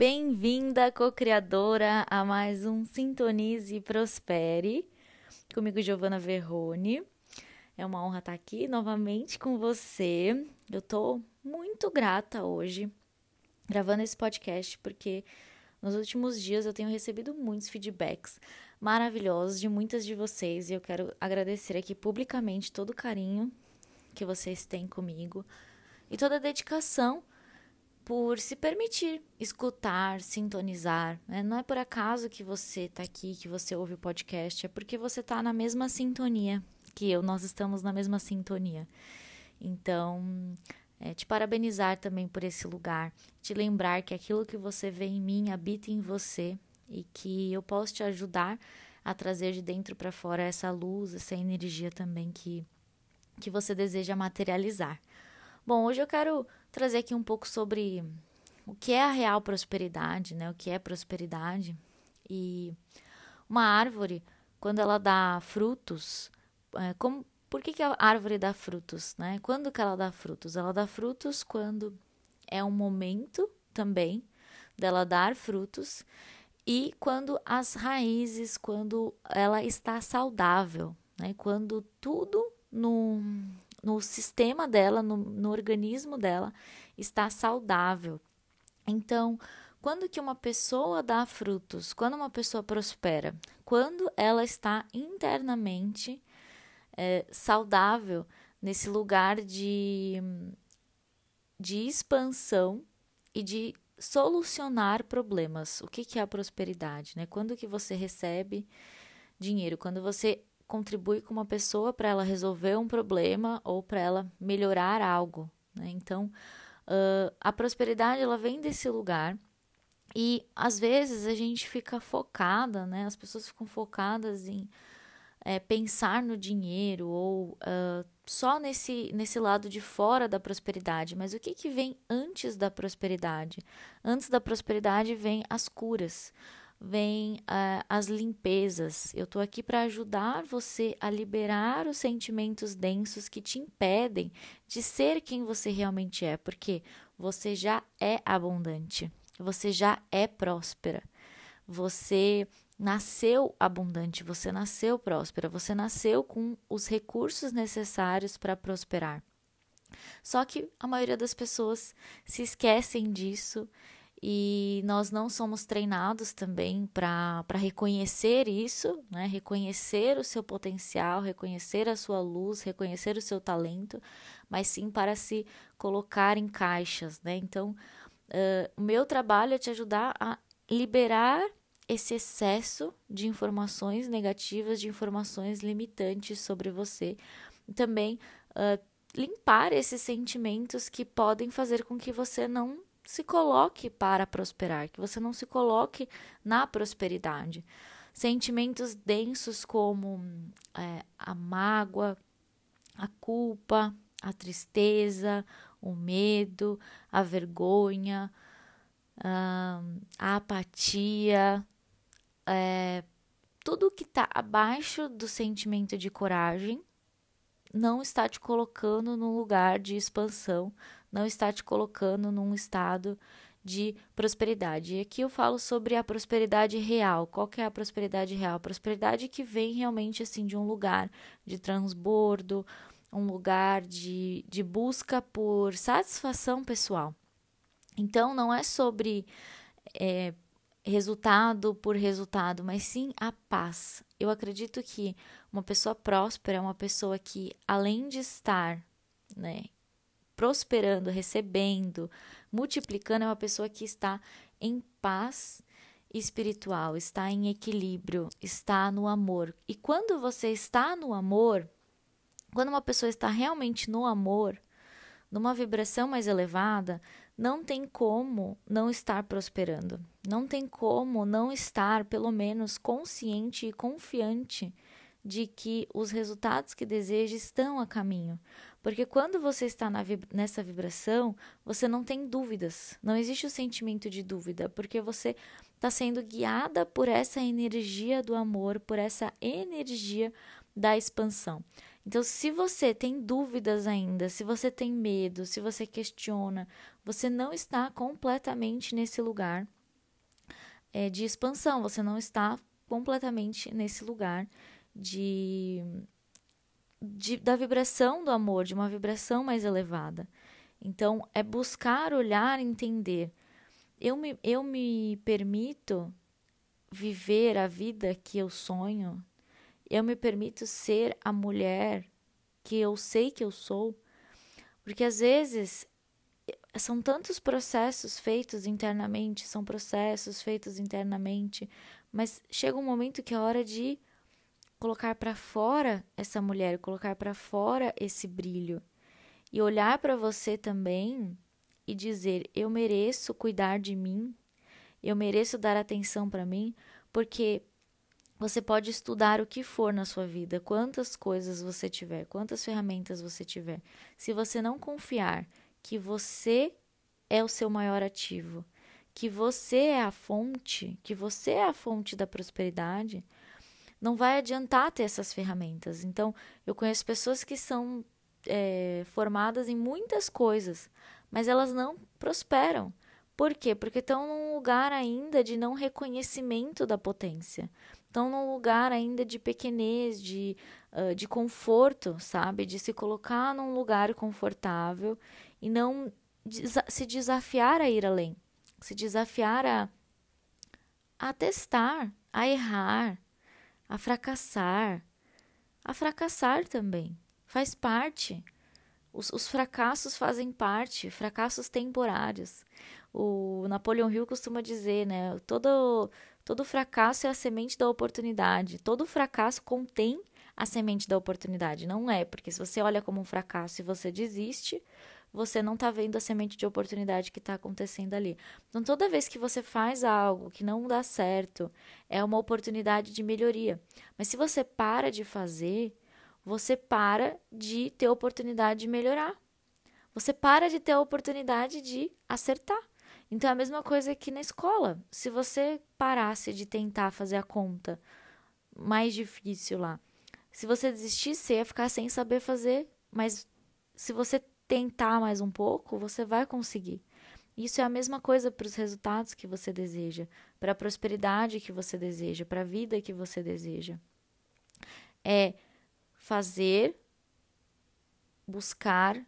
Bem-vinda, co-criadora, a mais um Sintonize e Prospere. Comigo, Giovana Verrone. É uma honra estar aqui novamente com você. Eu estou muito grata hoje gravando esse podcast porque nos últimos dias eu tenho recebido muitos feedbacks maravilhosos de muitas de vocês e eu quero agradecer aqui publicamente todo o carinho que vocês têm comigo e toda a dedicação por se permitir escutar, sintonizar. Né? Não é por acaso que você está aqui, que você ouve o podcast, é porque você está na mesma sintonia que eu, nós estamos na mesma sintonia. Então, é, te parabenizar também por esse lugar, te lembrar que aquilo que você vê em mim habita em você e que eu posso te ajudar a trazer de dentro para fora essa luz, essa energia também que, que você deseja materializar. Bom, hoje eu quero trazer aqui um pouco sobre o que é a real prosperidade, né? O que é prosperidade. E uma árvore, quando ela dá frutos, é, como, por que, que a árvore dá frutos, né? Quando que ela dá frutos? Ela dá frutos quando é um momento também dela dar frutos e quando as raízes, quando ela está saudável, né? Quando tudo no, no sistema dela, no, no organismo dela, está saudável. Então, quando que uma pessoa dá frutos, quando uma pessoa prospera, quando ela está internamente é, saudável nesse lugar de, de expansão e de solucionar problemas. O que, que é a prosperidade? Né? Quando que você recebe dinheiro? Quando você contribui com uma pessoa para ela resolver um problema ou para ela melhorar algo. Né? Então, uh, a prosperidade ela vem desse lugar e às vezes a gente fica focada, né? As pessoas ficam focadas em é, pensar no dinheiro ou uh, só nesse, nesse lado de fora da prosperidade. Mas o que, que vem antes da prosperidade? Antes da prosperidade vem as curas vem uh, as limpezas. Eu estou aqui para ajudar você a liberar os sentimentos densos que te impedem de ser quem você realmente é, porque você já é abundante, você já é próspera, você nasceu abundante, você nasceu próspera, você nasceu com os recursos necessários para prosperar. Só que a maioria das pessoas se esquecem disso e nós não somos treinados também para reconhecer isso, né? reconhecer o seu potencial, reconhecer a sua luz, reconhecer o seu talento, mas sim para se colocar em caixas. Né? Então, uh, o meu trabalho é te ajudar a liberar esse excesso de informações negativas, de informações limitantes sobre você. E também uh, limpar esses sentimentos que podem fazer com que você não se coloque para prosperar, que você não se coloque na prosperidade. Sentimentos densos como é, a mágoa, a culpa, a tristeza, o medo, a vergonha, a apatia, é, tudo que está abaixo do sentimento de coragem não está te colocando num lugar de expansão, não está te colocando num estado de prosperidade. E aqui eu falo sobre a prosperidade real. Qual que é a prosperidade real? A prosperidade que vem realmente assim de um lugar de transbordo, um lugar de, de busca por satisfação pessoal. Então não é sobre é, resultado por resultado, mas sim a paz. Eu acredito que uma pessoa próspera é uma pessoa que, além de estar né, prosperando, recebendo, multiplicando, é uma pessoa que está em paz espiritual, está em equilíbrio, está no amor. E quando você está no amor, quando uma pessoa está realmente no amor, numa vibração mais elevada, não tem como não estar prosperando. Não tem como não estar, pelo menos, consciente e confiante de que os resultados que deseja estão a caminho. Porque quando você está vib nessa vibração, você não tem dúvidas, não existe o sentimento de dúvida, porque você está sendo guiada por essa energia do amor, por essa energia da expansão. Então, se você tem dúvidas ainda, se você tem medo, se você questiona, você não está completamente nesse lugar é, de expansão, você não está completamente nesse lugar de, de, da vibração do amor, de uma vibração mais elevada. Então, é buscar olhar, entender. Eu me, eu me permito viver a vida que eu sonho, eu me permito ser a mulher que eu sei que eu sou, porque às vezes são tantos processos feitos internamente, são processos feitos internamente, mas chega um momento que é hora de colocar para fora essa mulher, colocar para fora esse brilho e olhar para você também e dizer: eu mereço cuidar de mim, eu mereço dar atenção para mim, porque você pode estudar o que for na sua vida, quantas coisas você tiver, quantas ferramentas você tiver. Se você não confiar que você é o seu maior ativo, que você é a fonte, que você é a fonte da prosperidade, não vai adiantar ter essas ferramentas. Então, eu conheço pessoas que são é, formadas em muitas coisas, mas elas não prosperam. Por quê? Porque estão num lugar ainda de não reconhecimento da potência. Estão num lugar ainda de pequenez, de, uh, de conforto, sabe? De se colocar num lugar confortável e não desa se desafiar a ir além. Se desafiar a, a testar, a errar, a fracassar. A fracassar também. Faz parte. Os, os, fracassos fazem parte, fracassos temporários. O Napoleon Hill costuma dizer, né? Todo, todo fracasso é a semente da oportunidade. Todo fracasso contém a semente da oportunidade. Não é, porque se você olha como um fracasso e você desiste, você não está vendo a semente de oportunidade que está acontecendo ali. Então, toda vez que você faz algo que não dá certo, é uma oportunidade de melhoria. Mas se você para de fazer, você para de ter oportunidade de melhorar. Você para de ter a oportunidade de acertar. Então, é a mesma coisa que na escola. Se você parasse de tentar fazer a conta mais difícil lá, se você desistisse, você ia ficar sem saber fazer. Mas se você tentar mais um pouco, você vai conseguir. Isso é a mesma coisa para os resultados que você deseja, para a prosperidade que você deseja, para a vida que você deseja. É fazer, buscar,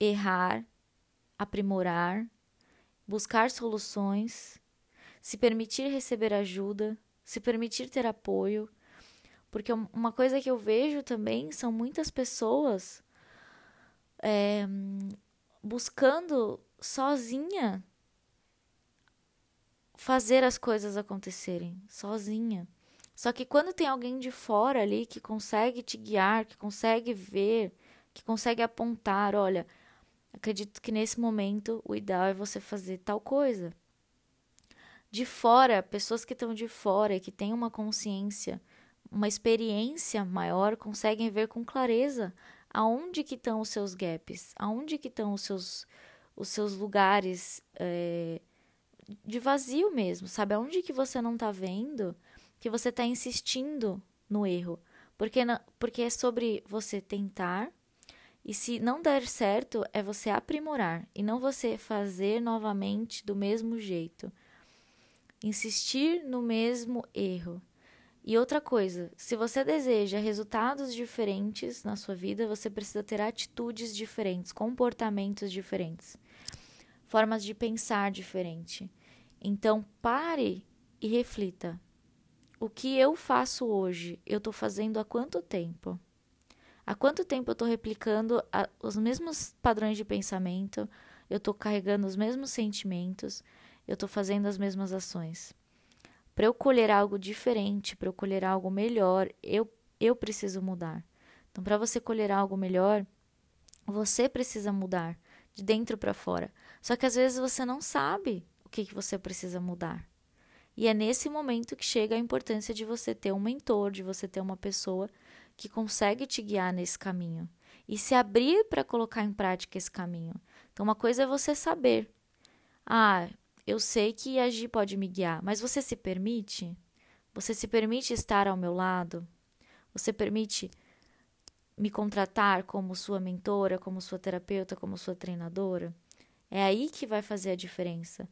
errar, aprimorar, buscar soluções, se permitir receber ajuda, se permitir ter apoio. Porque uma coisa que eu vejo também são muitas pessoas é, buscando sozinha fazer as coisas acontecerem, sozinha. Só que quando tem alguém de fora ali que consegue te guiar, que consegue ver, que consegue apontar, olha, acredito que nesse momento o ideal é você fazer tal coisa. De fora, pessoas que estão de fora e que têm uma consciência, uma experiência maior, conseguem ver com clareza aonde que estão os seus gaps, aonde que estão os seus, os seus lugares é, de vazio mesmo, sabe? Aonde que você não está vendo que você está insistindo no erro. Porque, porque é sobre você tentar e se não der certo, é você aprimorar e não você fazer novamente do mesmo jeito. Insistir no mesmo erro. E outra coisa, se você deseja resultados diferentes na sua vida, você precisa ter atitudes diferentes, comportamentos diferentes, formas de pensar diferente. Então, pare e reflita. O que eu faço hoje, eu estou fazendo há quanto tempo? Há quanto tempo eu estou replicando a, os mesmos padrões de pensamento? Eu estou carregando os mesmos sentimentos? Eu estou fazendo as mesmas ações? Para eu colher algo diferente, para eu colher algo melhor, eu, eu preciso mudar. Então, para você colher algo melhor, você precisa mudar de dentro para fora. Só que às vezes você não sabe o que, que você precisa mudar. E é nesse momento que chega a importância de você ter um mentor, de você ter uma pessoa que consegue te guiar nesse caminho e se abrir para colocar em prática esse caminho. Então, uma coisa é você saber. Ah, eu sei que agir pode me guiar, mas você se permite? Você se permite estar ao meu lado? Você permite me contratar como sua mentora, como sua terapeuta, como sua treinadora? É aí que vai fazer a diferença.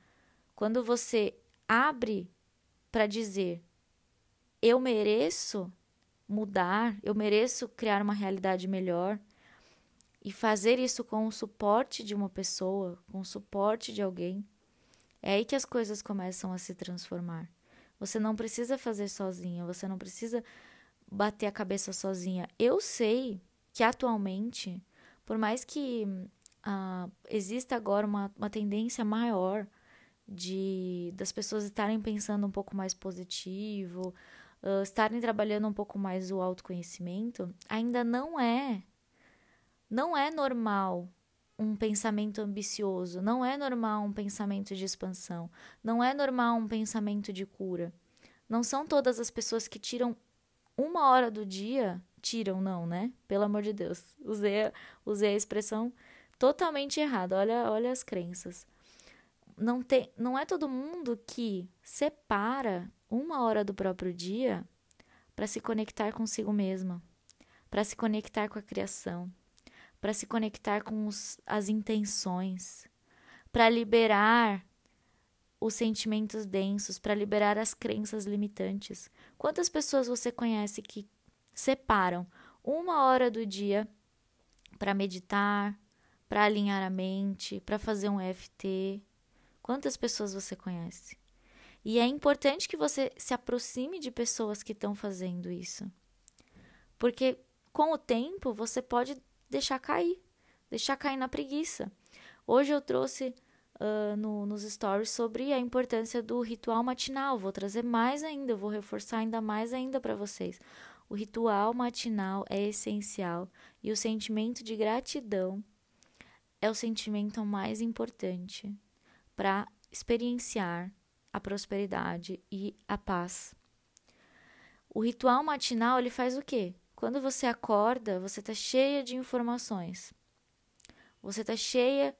Quando você abre para dizer: eu mereço mudar, eu mereço criar uma realidade melhor e fazer isso com o suporte de uma pessoa, com o suporte de alguém, é aí que as coisas começam a se transformar. Você não precisa fazer sozinha, você não precisa bater a cabeça sozinha. Eu sei que atualmente, por mais que uh, exista agora uma, uma tendência maior de das pessoas estarem pensando um pouco mais positivo, uh, estarem trabalhando um pouco mais o autoconhecimento, ainda não é não é normal um pensamento ambicioso, não é normal um pensamento de expansão, não é normal um pensamento de cura. Não são todas as pessoas que tiram uma hora do dia, tiram, não, né? Pelo amor de Deus. Usei, usei a expressão totalmente errada. Olha, olha as crenças. Não, tem, não é todo mundo que separa uma hora do próprio dia para se conectar consigo mesma, para se conectar com a criação, para se conectar com os, as intenções, para liberar os sentimentos densos, para liberar as crenças limitantes. Quantas pessoas você conhece que separam uma hora do dia para meditar, para alinhar a mente, para fazer um FT? Quantas pessoas você conhece? E é importante que você se aproxime de pessoas que estão fazendo isso. Porque com o tempo você pode deixar cair, deixar cair na preguiça. Hoje eu trouxe uh, no, nos stories sobre a importância do ritual matinal. Vou trazer mais ainda, vou reforçar ainda mais ainda para vocês. O ritual matinal é essencial e o sentimento de gratidão é o sentimento mais importante para experienciar a prosperidade e a paz. O ritual matinal ele faz o quê? Quando você acorda, você está cheia de informações. Você está cheia.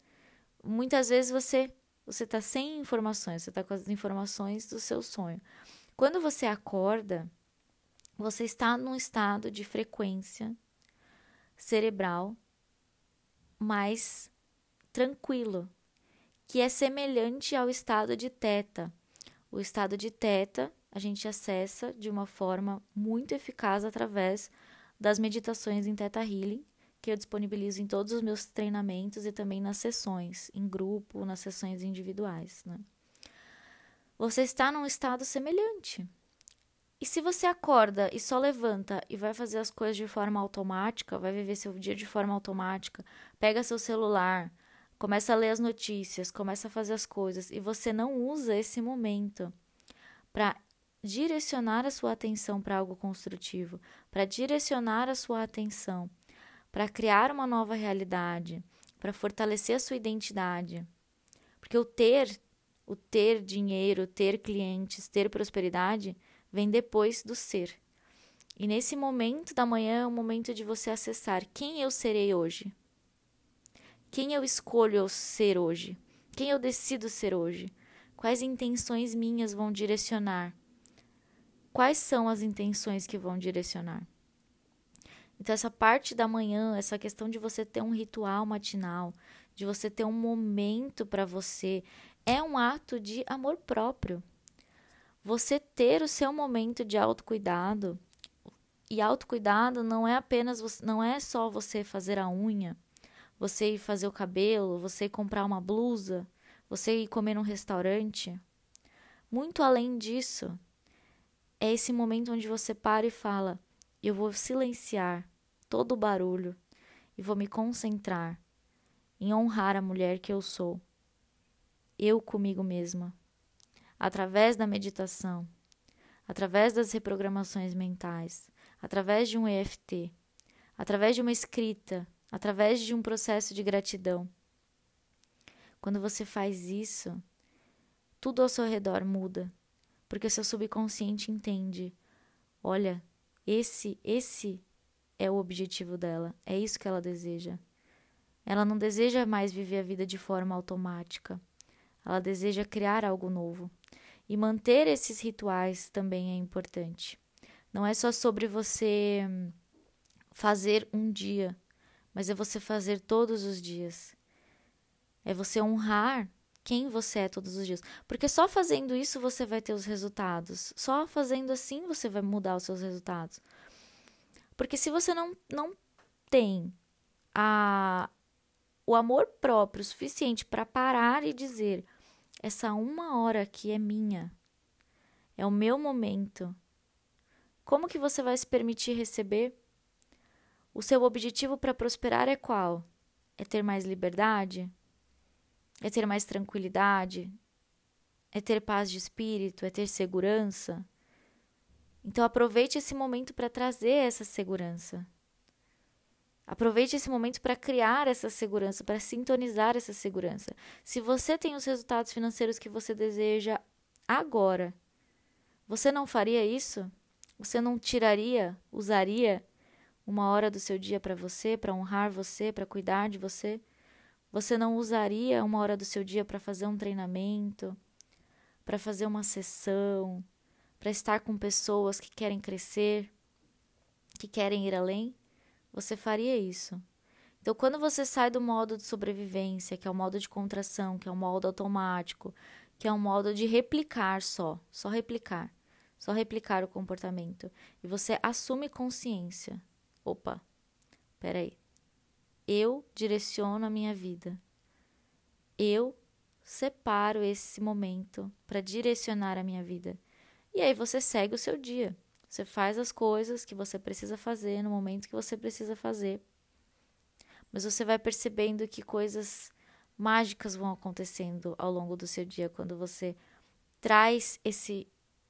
Muitas vezes você você está sem informações, você está com as informações do seu sonho. Quando você acorda, você está num estado de frequência cerebral mais tranquilo, que é semelhante ao estado de teta. O estado de teta a gente acessa de uma forma muito eficaz através das meditações em Theta Healing, que eu disponibilizo em todos os meus treinamentos e também nas sessões, em grupo, nas sessões individuais. Né? Você está num estado semelhante. E se você acorda e só levanta e vai fazer as coisas de forma automática, vai viver seu dia de forma automática, pega seu celular, começa a ler as notícias, começa a fazer as coisas e você não usa esse momento para direcionar a sua atenção para algo construtivo, para direcionar a sua atenção para criar uma nova realidade, para fortalecer a sua identidade. Porque o ter, o ter dinheiro, ter clientes, ter prosperidade vem depois do ser. E nesse momento da manhã é o momento de você acessar quem eu serei hoje. Quem eu escolho ser hoje? Quem eu decido ser hoje? Quais intenções minhas vão direcionar? Quais são as intenções que vão direcionar. Então, essa parte da manhã, essa questão de você ter um ritual matinal, de você ter um momento para você, é um ato de amor próprio. Você ter o seu momento de autocuidado. E autocuidado não é apenas, não é só você fazer a unha, você ir fazer o cabelo, você ir comprar uma blusa, você ir comer num restaurante. Muito além disso, é esse momento onde você para e fala: eu vou silenciar todo o barulho e vou me concentrar em honrar a mulher que eu sou, eu comigo mesma, através da meditação, através das reprogramações mentais, através de um EFT, através de uma escrita, através de um processo de gratidão. Quando você faz isso, tudo ao seu redor muda, porque o seu subconsciente entende. Olha, esse esse é o objetivo dela, é isso que ela deseja. Ela não deseja mais viver a vida de forma automática. Ela deseja criar algo novo. E manter esses rituais também é importante. Não é só sobre você fazer um dia, mas é você fazer todos os dias. É você honrar quem você é todos os dias. Porque só fazendo isso você vai ter os resultados. Só fazendo assim você vai mudar os seus resultados. Porque se você não, não tem a, o amor próprio suficiente para parar e dizer: essa uma hora aqui é minha, é o meu momento. Como que você vai se permitir receber? O seu objetivo para prosperar é qual? É ter mais liberdade? É ter mais tranquilidade? É ter paz de espírito? É ter segurança? Então aproveite esse momento para trazer essa segurança. Aproveite esse momento para criar essa segurança, para sintonizar essa segurança. Se você tem os resultados financeiros que você deseja agora, você não faria isso? Você não tiraria, usaria uma hora do seu dia para você, para honrar você, para cuidar de você? Você não usaria uma hora do seu dia para fazer um treinamento, para fazer uma sessão, para estar com pessoas que querem crescer, que querem ir além? Você faria isso. Então, quando você sai do modo de sobrevivência, que é o modo de contração, que é o modo automático, que é um modo de replicar só, só replicar, só replicar o comportamento, e você assume consciência. Opa, peraí eu direciono a minha vida. Eu separo esse momento para direcionar a minha vida. E aí você segue o seu dia. Você faz as coisas que você precisa fazer no momento que você precisa fazer. Mas você vai percebendo que coisas mágicas vão acontecendo ao longo do seu dia quando você traz esse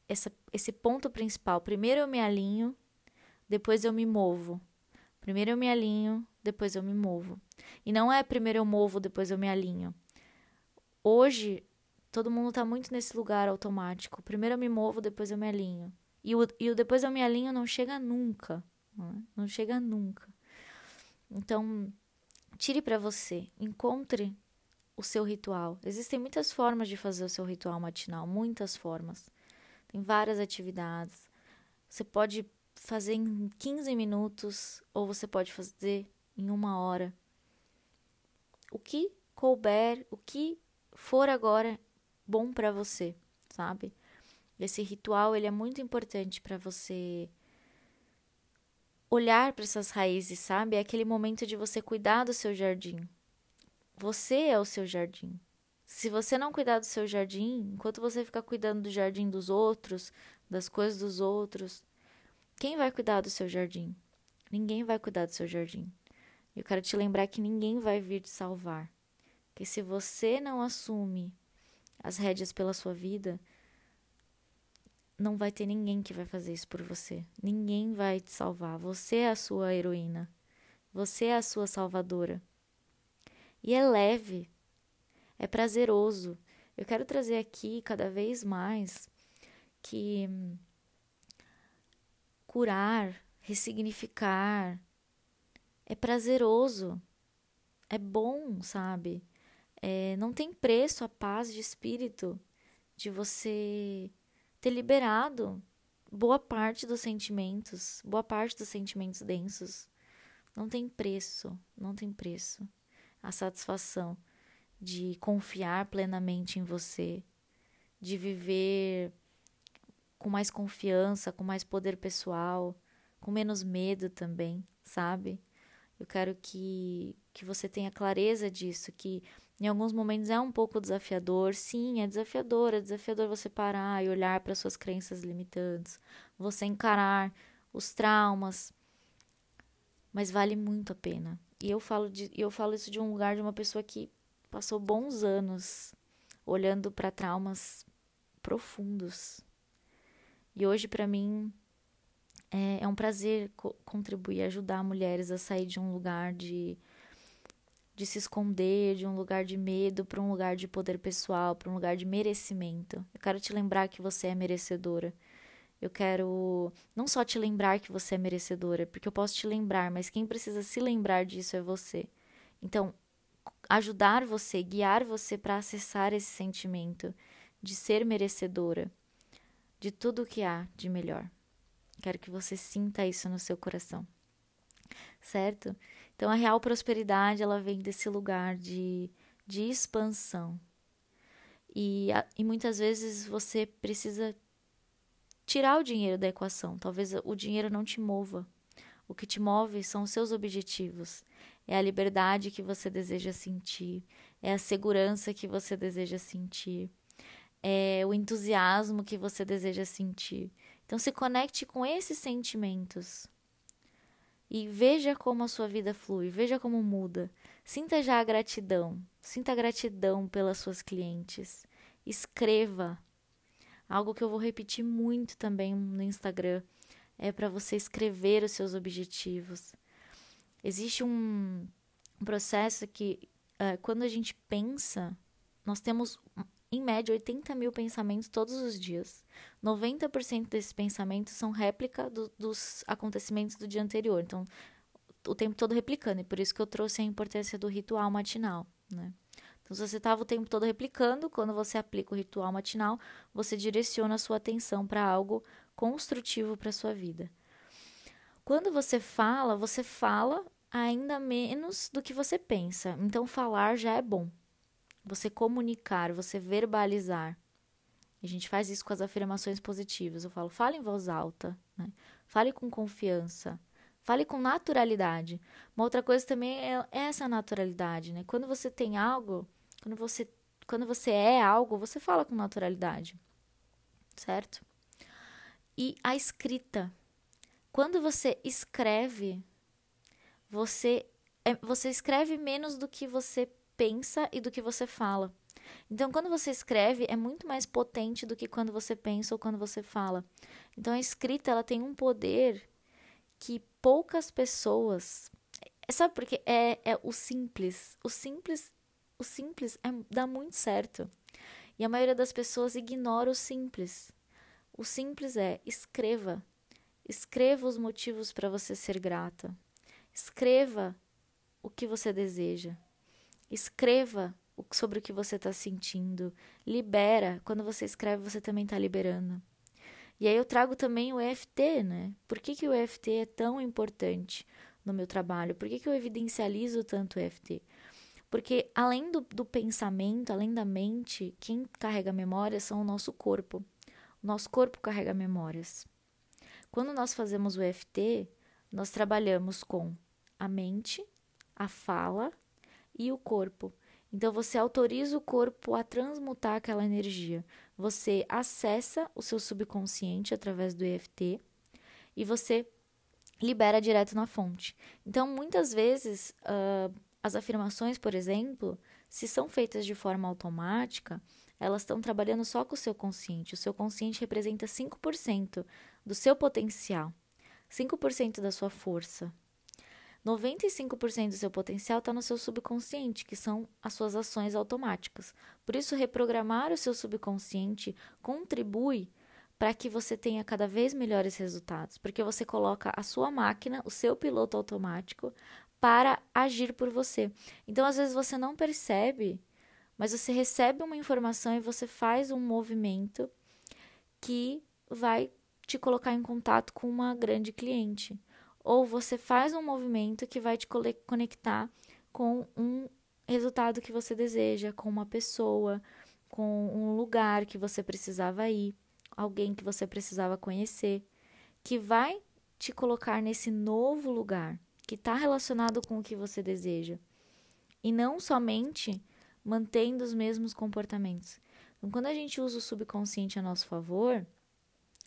essa, esse ponto principal. Primeiro eu me alinho, depois eu me movo. Primeiro eu me alinho, depois eu me movo. E não é primeiro eu movo, depois eu me alinho. Hoje, todo mundo está muito nesse lugar automático. Primeiro eu me movo, depois eu me alinho. E o, e o depois eu me alinho não chega nunca. Não, é? não chega nunca. Então, tire para você. Encontre o seu ritual. Existem muitas formas de fazer o seu ritual matinal, muitas formas. Tem várias atividades. Você pode fazer em 15 minutos ou você pode fazer em uma hora. O que couber, o que for agora bom para você, sabe? Esse ritual ele é muito importante para você olhar para essas raízes, sabe? É aquele momento de você cuidar do seu jardim. Você é o seu jardim. Se você não cuidar do seu jardim, enquanto você ficar cuidando do jardim dos outros, das coisas dos outros, quem vai cuidar do seu jardim? Ninguém vai cuidar do seu jardim. Eu quero te lembrar que ninguém vai vir te salvar. Que se você não assume as rédeas pela sua vida, não vai ter ninguém que vai fazer isso por você. Ninguém vai te salvar. Você é a sua heroína. Você é a sua salvadora. E é leve. É prazeroso. Eu quero trazer aqui cada vez mais que curar, ressignificar, é prazeroso, é bom, sabe? É, não tem preço a paz de espírito de você ter liberado boa parte dos sentimentos, boa parte dos sentimentos densos. Não tem preço, não tem preço. A satisfação de confiar plenamente em você, de viver com mais confiança, com mais poder pessoal, com menos medo também, sabe? Eu quero que, que você tenha clareza disso, que em alguns momentos é um pouco desafiador. Sim, é desafiador, é desafiador você parar e olhar para suas crenças limitantes, você encarar os traumas, mas vale muito a pena. E eu falo, de, eu falo isso de um lugar de uma pessoa que passou bons anos olhando para traumas profundos. E hoje, para mim, é, é um prazer co contribuir, ajudar mulheres a sair de um lugar de, de se esconder de um lugar de medo para um lugar de poder pessoal, para um lugar de merecimento. Eu quero te lembrar que você é merecedora. Eu quero não só te lembrar que você é merecedora, porque eu posso te lembrar, mas quem precisa se lembrar disso é você. Então, ajudar você, guiar você para acessar esse sentimento de ser merecedora de tudo o que há de melhor. Quero que você sinta isso no seu coração. Certo? Então a real prosperidade, ela vem desse lugar de de expansão. E, e muitas vezes você precisa tirar o dinheiro da equação. Talvez o dinheiro não te mova. O que te move são os seus objetivos. É a liberdade que você deseja sentir, é a segurança que você deseja sentir, é o entusiasmo que você deseja sentir. Então se conecte com esses sentimentos e veja como a sua vida flui, veja como muda. Sinta já a gratidão, sinta a gratidão pelas suas clientes. Escreva. Algo que eu vou repetir muito também no Instagram é para você escrever os seus objetivos. Existe um, processo que, uh, quando a gente pensa, nós temos em média 80 mil pensamentos todos os dias. 90% desses pensamentos são réplica do, dos acontecimentos do dia anterior. Então, o tempo todo replicando. E por isso que eu trouxe a importância do ritual matinal, né? Então, se você estava o tempo todo replicando, quando você aplica o ritual matinal, você direciona a sua atenção para algo construtivo para sua vida. Quando você fala, você fala ainda menos do que você pensa. Então, falar já é bom. Você comunicar, você verbalizar. A gente faz isso com as afirmações positivas. Eu falo, fale em voz alta, né? fale com confiança, fale com naturalidade. Uma outra coisa também é essa naturalidade, né? Quando você tem algo, quando você, quando você é algo, você fala com naturalidade, certo? E a escrita. Quando você escreve, você, é, você escreve menos do que você pensa e do que você fala. Então, quando você escreve, é muito mais potente do que quando você pensa ou quando você fala. Então, a escrita ela tem um poder que poucas pessoas. Sabe porque é, é o simples. O simples, o simples é, dá muito certo. E a maioria das pessoas ignora o simples. O simples é escreva. Escreva os motivos para você ser grata. Escreva o que você deseja. Escreva sobre o que você está sentindo. Libera. Quando você escreve, você também está liberando. E aí eu trago também o EFT, né? Por que, que o EFT é tão importante no meu trabalho? Por que, que eu evidencializo tanto o EFT? Porque além do, do pensamento, além da mente, quem carrega memórias são o nosso corpo. O nosso corpo carrega memórias. Quando nós fazemos o EFT, nós trabalhamos com a mente, a fala e o corpo. Então você autoriza o corpo a transmutar aquela energia. Você acessa o seu subconsciente através do EFT e você libera direto na fonte. Então, muitas vezes, uh, as afirmações, por exemplo, se são feitas de forma automática, elas estão trabalhando só com o seu consciente. O seu consciente representa 5% do seu potencial, 5% da sua força, 95% do seu potencial está no seu subconsciente, que são as suas ações automáticas. Por isso, reprogramar o seu subconsciente contribui para que você tenha cada vez melhores resultados, porque você coloca a sua máquina, o seu piloto automático, para agir por você. Então, às vezes você não percebe, mas você recebe uma informação e você faz um movimento que vai te colocar em contato com uma grande cliente ou você faz um movimento que vai te conectar com um resultado que você deseja, com uma pessoa, com um lugar que você precisava ir, alguém que você precisava conhecer, que vai te colocar nesse novo lugar que está relacionado com o que você deseja e não somente mantendo os mesmos comportamentos. Então, quando a gente usa o subconsciente a nosso favor,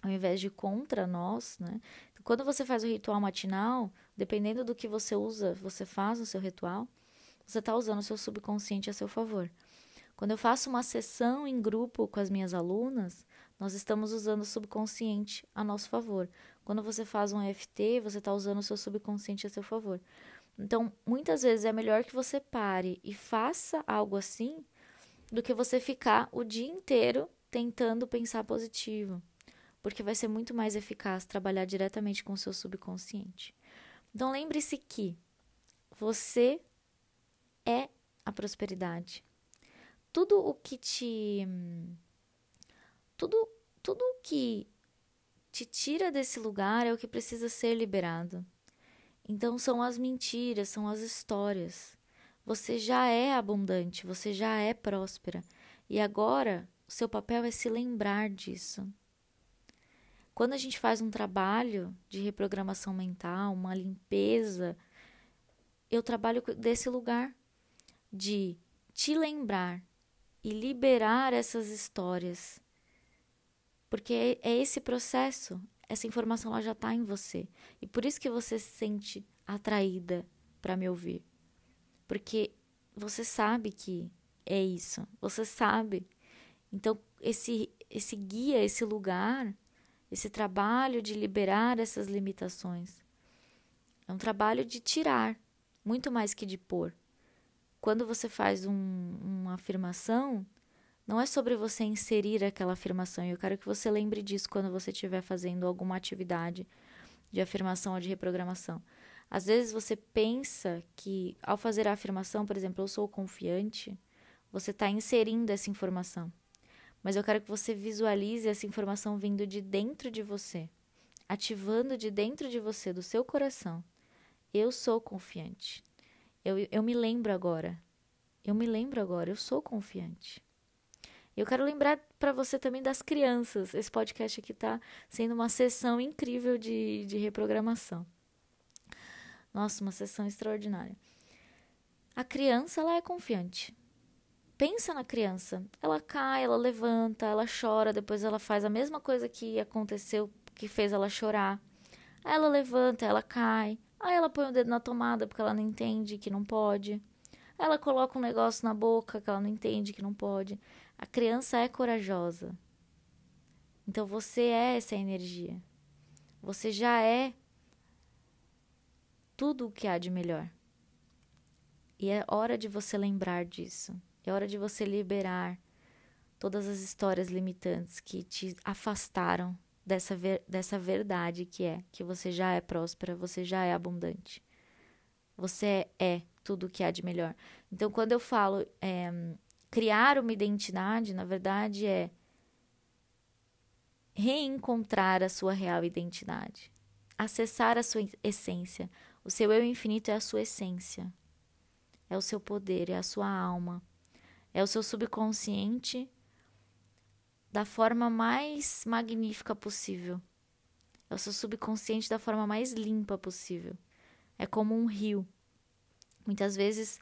ao invés de contra nós, né? Quando você faz o ritual matinal, dependendo do que você usa, você faz no seu ritual, você está usando o seu subconsciente a seu favor. Quando eu faço uma sessão em grupo com as minhas alunas, nós estamos usando o subconsciente a nosso favor. Quando você faz um EFT, você está usando o seu subconsciente a seu favor. Então, muitas vezes é melhor que você pare e faça algo assim do que você ficar o dia inteiro tentando pensar positivo, porque vai ser muito mais eficaz trabalhar diretamente com o seu subconsciente. Então, lembre-se que você é a prosperidade. Tudo o que te tudo tudo o que te tira desse lugar é o que precisa ser liberado. Então são as mentiras, são as histórias. Você já é abundante, você já é próspera. E agora o seu papel é se lembrar disso. Quando a gente faz um trabalho de reprogramação mental, uma limpeza, eu trabalho desse lugar de te lembrar e liberar essas histórias. Porque é esse processo, essa informação ela já está em você. E por isso que você se sente atraída para me ouvir. Porque você sabe que é isso. Você sabe. Então, esse, esse guia, esse lugar, esse trabalho de liberar essas limitações, é um trabalho de tirar, muito mais que de pôr. Quando você faz um, uma afirmação, não é sobre você inserir aquela afirmação. Eu quero que você lembre disso quando você estiver fazendo alguma atividade de afirmação ou de reprogramação. Às vezes você pensa que ao fazer a afirmação, por exemplo, eu sou confiante, você está inserindo essa informação. Mas eu quero que você visualize essa informação vindo de dentro de você, ativando de dentro de você, do seu coração. Eu sou confiante. Eu, eu me lembro agora. Eu me lembro agora, eu sou confiante. Eu quero lembrar para você também das crianças. Esse podcast aqui está sendo uma sessão incrível de, de reprogramação. Nossa, uma sessão extraordinária. A criança, ela é confiante. Pensa na criança. Ela cai, ela levanta, ela chora, depois ela faz a mesma coisa que aconteceu, que fez ela chorar. Aí ela levanta, ela cai. Aí ela põe o dedo na tomada porque ela não entende que não pode. Ela coloca um negócio na boca que ela não entende que não pode. A criança é corajosa. Então você é essa energia. Você já é tudo o que há de melhor. E é hora de você lembrar disso. É hora de você liberar todas as histórias limitantes que te afastaram dessa, ver, dessa verdade que é que você já é próspera, você já é abundante. Você é tudo o que há de melhor. Então, quando eu falo é, criar uma identidade, na verdade, é reencontrar a sua real identidade, acessar a sua essência. O seu eu infinito é a sua essência, é o seu poder, é a sua alma, é o seu subconsciente da forma mais magnífica possível. É o seu subconsciente da forma mais limpa possível. É como um rio. Muitas vezes,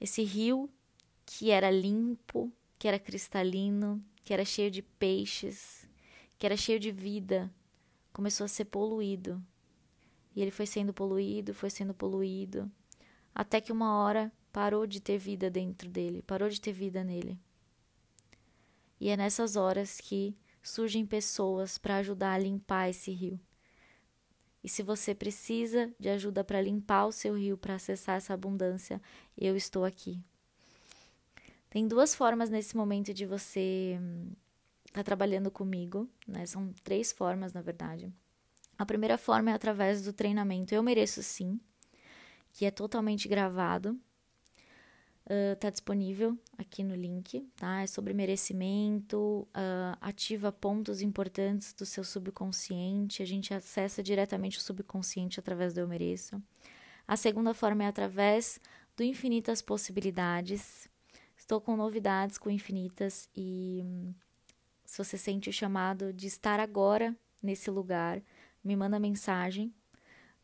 esse rio que era limpo, que era cristalino, que era cheio de peixes, que era cheio de vida, começou a ser poluído. E ele foi sendo poluído, foi sendo poluído, até que uma hora parou de ter vida dentro dele, parou de ter vida nele. E é nessas horas que surgem pessoas para ajudar a limpar esse rio. E se você precisa de ajuda para limpar o seu rio, para acessar essa abundância, eu estou aqui. Tem duas formas nesse momento de você estar tá trabalhando comigo, né? São três formas, na verdade. A primeira forma é através do treinamento Eu Mereço Sim, que é totalmente gravado. Uh, tá disponível aqui no link, tá? É sobre merecimento, uh, ativa pontos importantes do seu subconsciente, a gente acessa diretamente o subconsciente através do Eu Mereço. A segunda forma é através do Infinitas Possibilidades, Estou com novidades com infinitas e hum, se você sente o chamado de estar agora nesse lugar, me manda mensagem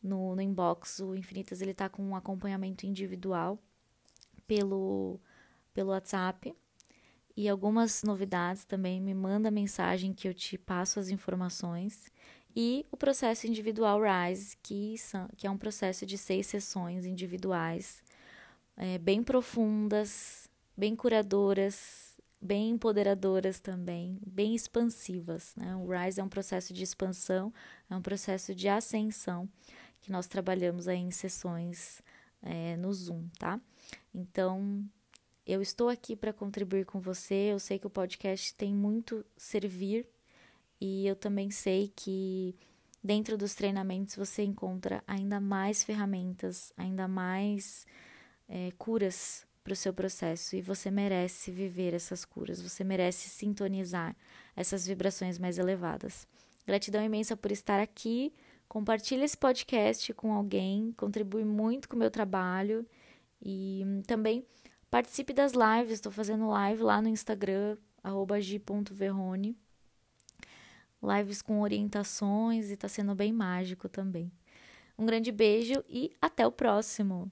no, no inbox. O Infinitas ele está com um acompanhamento individual pelo, pelo WhatsApp e algumas novidades também. Me manda mensagem que eu te passo as informações. E o processo individual RISE, que, são, que é um processo de seis sessões individuais, é, bem profundas, bem curadoras, bem empoderadoras também, bem expansivas. Né? O RISE é um processo de expansão, é um processo de ascensão que nós trabalhamos aí em sessões é, no Zoom, tá? Então, eu estou aqui para contribuir com você. Eu sei que o podcast tem muito servir e eu também sei que dentro dos treinamentos você encontra ainda mais ferramentas, ainda mais é, curas para o seu processo e você merece viver essas curas, você merece sintonizar essas vibrações mais elevadas. Gratidão imensa por estar aqui. Compartilhe esse podcast com alguém, contribui muito com o meu trabalho e também participe das lives. Estou fazendo live lá no Instagram, g.verrone lives com orientações e está sendo bem mágico também. Um grande beijo e até o próximo!